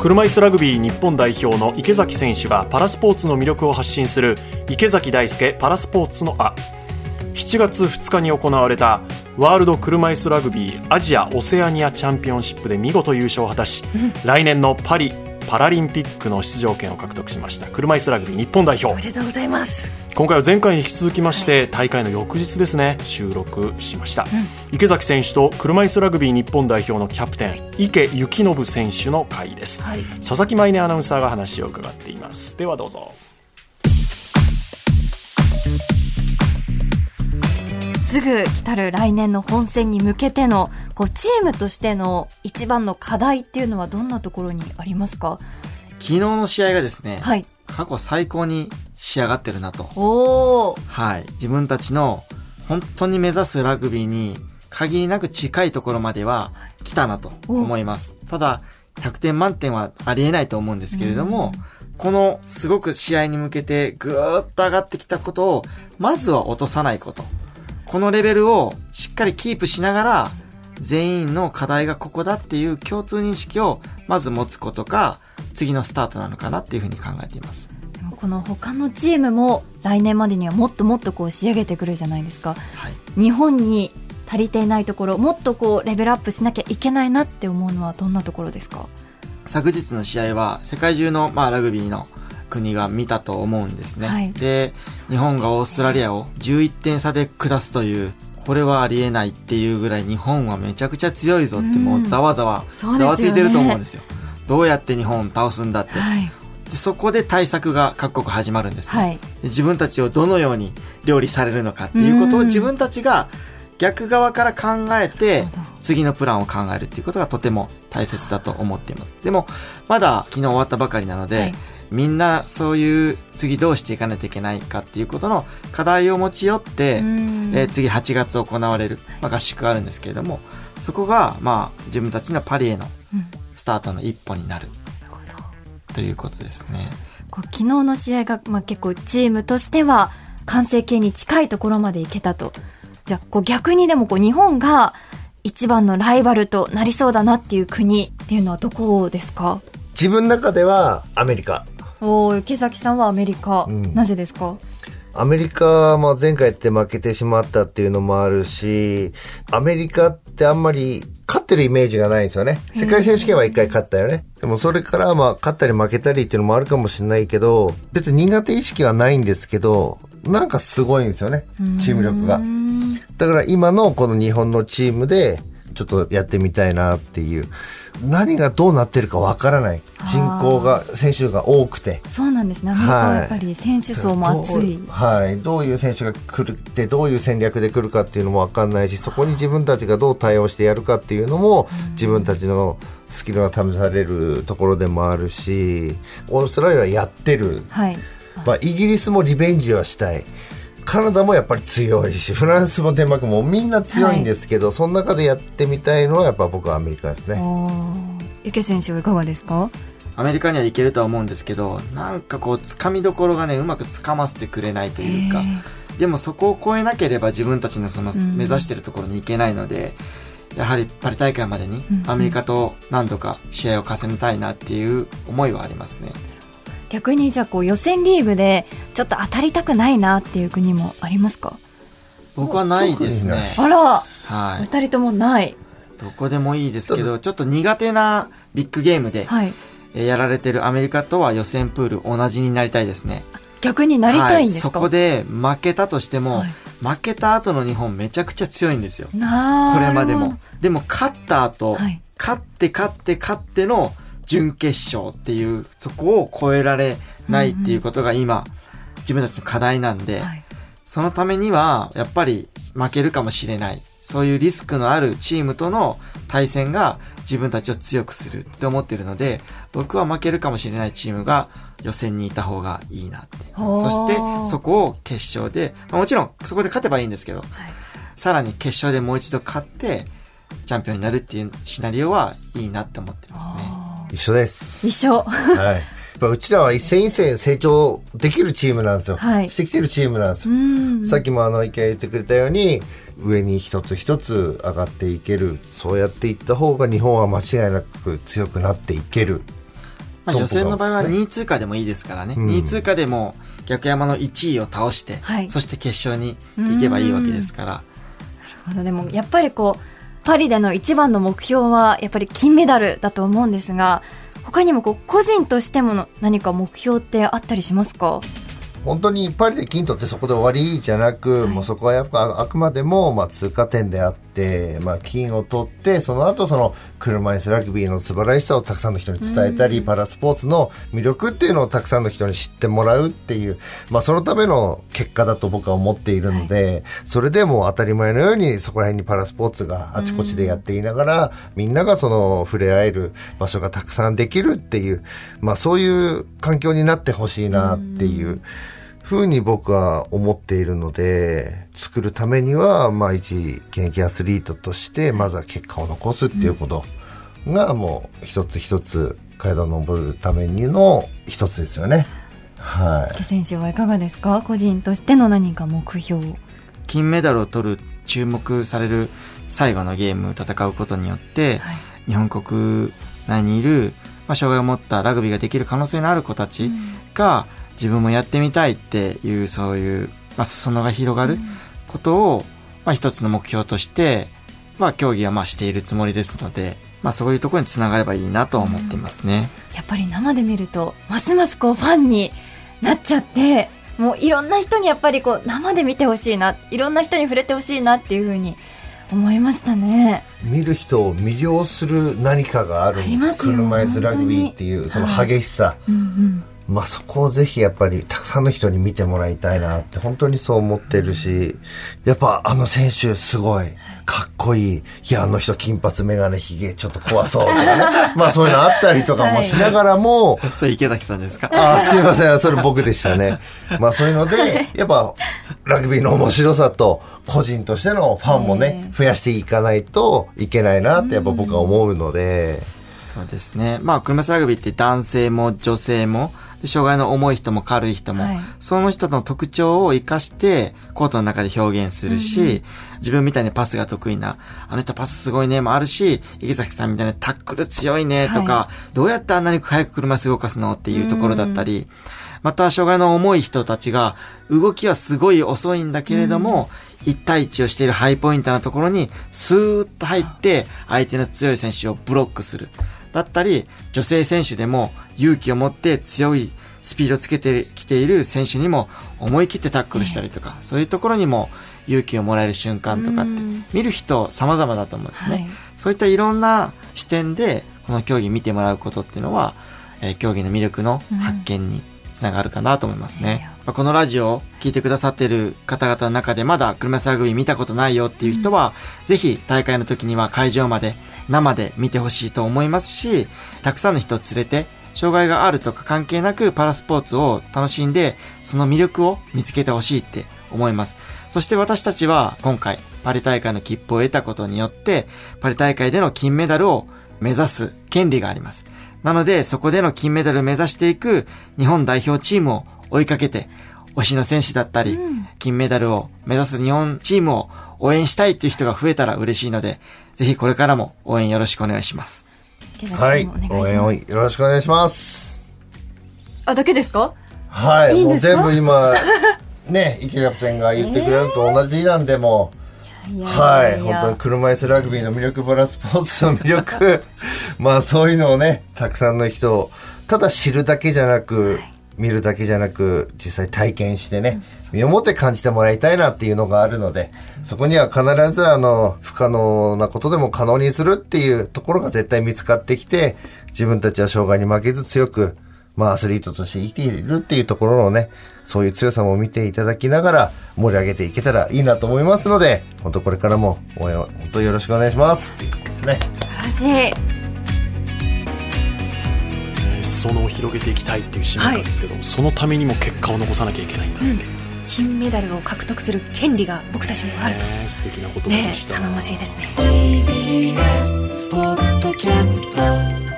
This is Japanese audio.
車椅子ラグビー日本代表の池崎選手がパラスポーツの魅力を発信する池崎大輔パラスポーツのあ7月2日に行われたワールド車椅子ラグビーアジア・オセアニアチャンピオンシップで見事優勝を果たし、来年のパリパラリンピックの出場権を獲得しました。車椅子ラグビー日本代表。おめでとうございます。今回は前回に引き続きまして大会の翌日ですね収録しました、池崎選手と車椅子ラグビー日本代表のキャプテン池幸信選手の会です、はい。佐々木舞音アナウンサーが話を伺っています。ではどうぞすぐ来たる来年の本戦に向けてのこうチームとしての一番の課題っていうのはどんなところにありますか？昨日の試合がですね、はい過去最高に仕上がってるなと。おおはい。自分たちの本当に目指すラグビーに限りなく近いところまでは来たなと思います。ただ、100点満点はありえないと思うんですけれども、このすごく試合に向けてぐーっと上がってきたことを、まずは落とさないこと。このレベルをしっかりキープしながら、全員の課題がここだっていう共通認識をまず持つことが、次のスタートなのかなっていうふうに考えています。でもこの他のチームも来年までにはもっともっとこう仕上げてくるじゃないですかはい。日本に足りていないところもっとこうレベルアップしなきゃいけないなって思うのはどんなところですか？昨日の試合は世界中の、まあ、ラグビーの国が見たと思うんですね。はいで、日本がオーストラリアを11点差で下すという、これはありえないっていうぐらい日本はめちゃくちゃ強いぞってもうざわざわ、ざわついてると思うんですよ。どうやって日本を倒すんだって。はいでそこで対策が各国始まるんですね。はいで自分たちをどのように料理されるのかっていうことをうん自分たちが逆側から考えて次のプランを考えるっていうことがとても大切だと思っています。でもまだ昨日終わったばかりなので、はいみんなそういう次どうしていかないといけないかっていうことの課題を持ち寄って、うんえー次8月行われる、まあ、合宿があるんですけれどもそこがまあ自分たちのパリへのうんスタートの一歩になるなるほどということですね。こう昨日の試合が、まあ、結構チームとしては完成形に近いところまでいけたと。じゃあこう逆にでもこう日本が一番のライバルとなりそうだなっていう国っていうのはどこですか？自分の中ではアメリカ。おお池崎さんはアメリカ、うんなぜですか？アメリカも前回って負けてしまったっていうのもあるし、アメリカってあんまり勝ってるイメージがないんですよね。世界選手権は一回勝ったよね。でもそれからまあ勝ったり負けたりっていうのもあるかもしれないけど、別に苦手意識はないんですけど、なんかすごいんですよね。チーム力がだから今のこの日本のチームでちょっとやってみたいなっていう。何がどうなってるかわからない。人口が、選手が多くて。そうなんですねアメリカはやっぱり選手層も厚い、どうはい。どういう選手が来るって、どういう戦略で来るかっていうのも分かんないし、そこに自分たちがどう対応してやるかっていうのも、自分たちのスキルが試されるところでもあるし、オーストラリアはやってる。はいまあ、イギリスもリベンジはしたい。カナダもやっぱり強いし、フランスもデンマークもみんな強いんですけど、その中でやってみたいのはやっぱ僕はアメリカですね。池選手はいかがですか？アメリカには行けるとは思うんですけど、なんかこう、つかみどころがね、うまくつかませてくれないというかへ、でもそこを超えなければ自分たちのそのうん。目指してるところに行けないので、やはりパリ大会までにうん。アメリカと何度か試合を重ねたいなっていう思いはありますね。逆にじゃあこう予選リーグでちょっと当たりたくないなっていう国もありますか？僕はないですね。あら。はい。二人ともない。どこでもいいですけど、ちょっと。苦手なビッグゲームではい。えーやられてるアメリカとは予選プール同じになりたいですね。逆になりたいんですか、はい、そこで負けたとしても、はい。負けた後の日本めちゃくちゃ強いんですよ。なこれまでも。でも勝った後、はい。勝って勝って勝っての準決勝っていう、そこを超えられないっていうことが今、自分たちの課題なんで、どはいそのためには、やっぱり負けるかもしれない。そういうリスクのあるチームとの対戦が自分たちを強くするって思ってるので、僕は負けるかもしれないチームが予選にいた方がいいなって。そして、そこを決勝で、まあもちろんそこで勝てばいいんですけど、さらに決勝でもう一度勝って、チャンピオンになるっていうシナリオはいいなって思ってますね。一緒です。一緒はい。やっぱうちらは一戦一戦成長できるチームなんですよ。はいしてきてるチームなんですよ。うんさっきもあの意見言ってくれたように、上に一つ一つ上がっていける。そうやっていった方が日本は間違いなく強くなっていける。まあ、予選の場合は2位通過でもいいですからね、うん2位通過でも逆山の1位を倒して、はいそして決勝に行けばいいわけですから、なるほどでもやっぱりこうパリでの一番の目標はやっぱり金メダルだと思うんですが他にもこう個人としてもの何か目標ってあったりしますか？本当にパリで金取ってそこで終わりじゃなく、はい。もうそこはやっぱあくまでもまあ通過点であって、まあ、金を取ってその後その車椅子ラグビーの素晴らしさをたくさんの人に伝えたり、パラスポーツの魅力っていうのをたくさんの人に知ってもらうっていう、まあ、そのための結果だと僕は思っているので、それでもう当たり前のようにそこら辺にパラスポーツがあちこちでやっていながら、みんながその触れ合える場所がたくさんできるっていう、まあ、そういう環境になってほしいなっていう。ふうに僕は思っているので、作るためには、まあ一現役アスリートとして、まずは結果を残すっていうことが、もう一つ一つ階段を登るためにの一つですよね。はい。池選手はいかがですか？個人としての何か目標。金メダルを取る注目される最後のゲーム戦うことによって、はい。日本国内にいる、まあ、障害を持ったラグビーができる可能性のある子たちが、自分もやってみたいっていうそういう、まあ、裾野が広がることを、まあ、一つの目標として、まあ、競技はまあしているつもりですので、まあ、そういうところにつながればいいなと思っていますね。やっぱり生で見るとますますこうファンになっちゃってもういろんな人にやっぱりこう生で見てほしいないろんな人に触れてほしいなっていうふうに思いましたね。見る人を魅了する何かがあるんです車椅子ラグビーっていうその激しさ。うんうんまあそこをぜひやっぱりたくさんの人に見てもらいたいなって本当にそう思ってるし、やっぱあの選手すごいかっこいい。いやあの人金髪メガネヒゲちょっと怖そうとかね。まあそういうのあったりとかもしながらも、それ池崎さんですか？あーすいません、それ僕でしたね。まあそういうので、やっぱラグビーの面白さと個人としてのファンもね、増やしていかないといけないなってやっぱ僕は思うので、そうですね。まあ、車椅子ラグビーって男性も女性も、で障害の重い人も軽い人も、はい。その人の特徴を活かして、コートの中で表現するし、自分みたいにパスが得意な、あの人パスすごいねもあるし、池崎さんみたいなタックル強いねとか、はどうやってあんなに早く車椅子動かすの？っていうところだったり、また障害の重い人たちが、動きはすごい遅いんだけれども、1対1をしているハイポインターのところに、スーッと入って、相手の強い選手をブロックする。だったり、女性選手でも勇気を持って強いスピードをつけてきている選手にも思い切ってタックルしたりとか、そういうところにも勇気をもらえる瞬間とかってうん、見る人様々だと思うんですね。はい。そういったいろんな視点で、この競技見てもらうことっていうのは、えー競技の魅力の発見につながるかなと思いますね。まあこのラジオを聞いてくださっている方々の中でまだ車椅子ラグビー見たことないよっていう人は、ぜひ大会の時には会場まで生で見てほしいと思いますし、たくさんの人を連れて、障害があるとか関係なくパラスポーツを楽しんで、その魅力を見つけてほしいって思います。そして私たちは今回パリ大会の切符を得たことによって、パリ大会での金メダルを目指す権利があります。なので、そこでの金メダルを目指していく日本代表チームを追いかけて、推しの選手だったり、金メダルを目指す日本チームを応援したいっていう人が増えたら嬉しいので、ぜひこれからも応援よろしくお願いします。はい、んもお願いし応ます。援をよろしくお願いします。あだけですか？はい、もういいんですか？全部今、ね、池キャプテンが言ってくれるのと同じなんで、もう、はい、本当に車椅子ラグビーの魅力、パラスポーツの魅力、まあそういうのをね、たくさんの人を、ただ知るだけじゃなく、見るだけじゃなく、実際体験してね、身をもって感じてもらいたいなっていうのがあるので、そこには必ずあの、不可能なことでも可能にするっていうところが絶対見つかってきて、自分たちは障害に負けず強く、まあアスリートとして生きているっていうところのね、そういう強さも見ていただきながら盛り上げていけたらいいなと思いますので、本当これからも応援を本当よろしくお願いしますっていうことですね。素晴らしい裾野を広げていきたいっていう使命感ですけど、そのためにも結果を残さなきゃいけないんだって、金メダルを獲得する権利が僕たちにはあると。ね素敵な言葉ねでした、頼もしいですね。TBS ポッドキャスト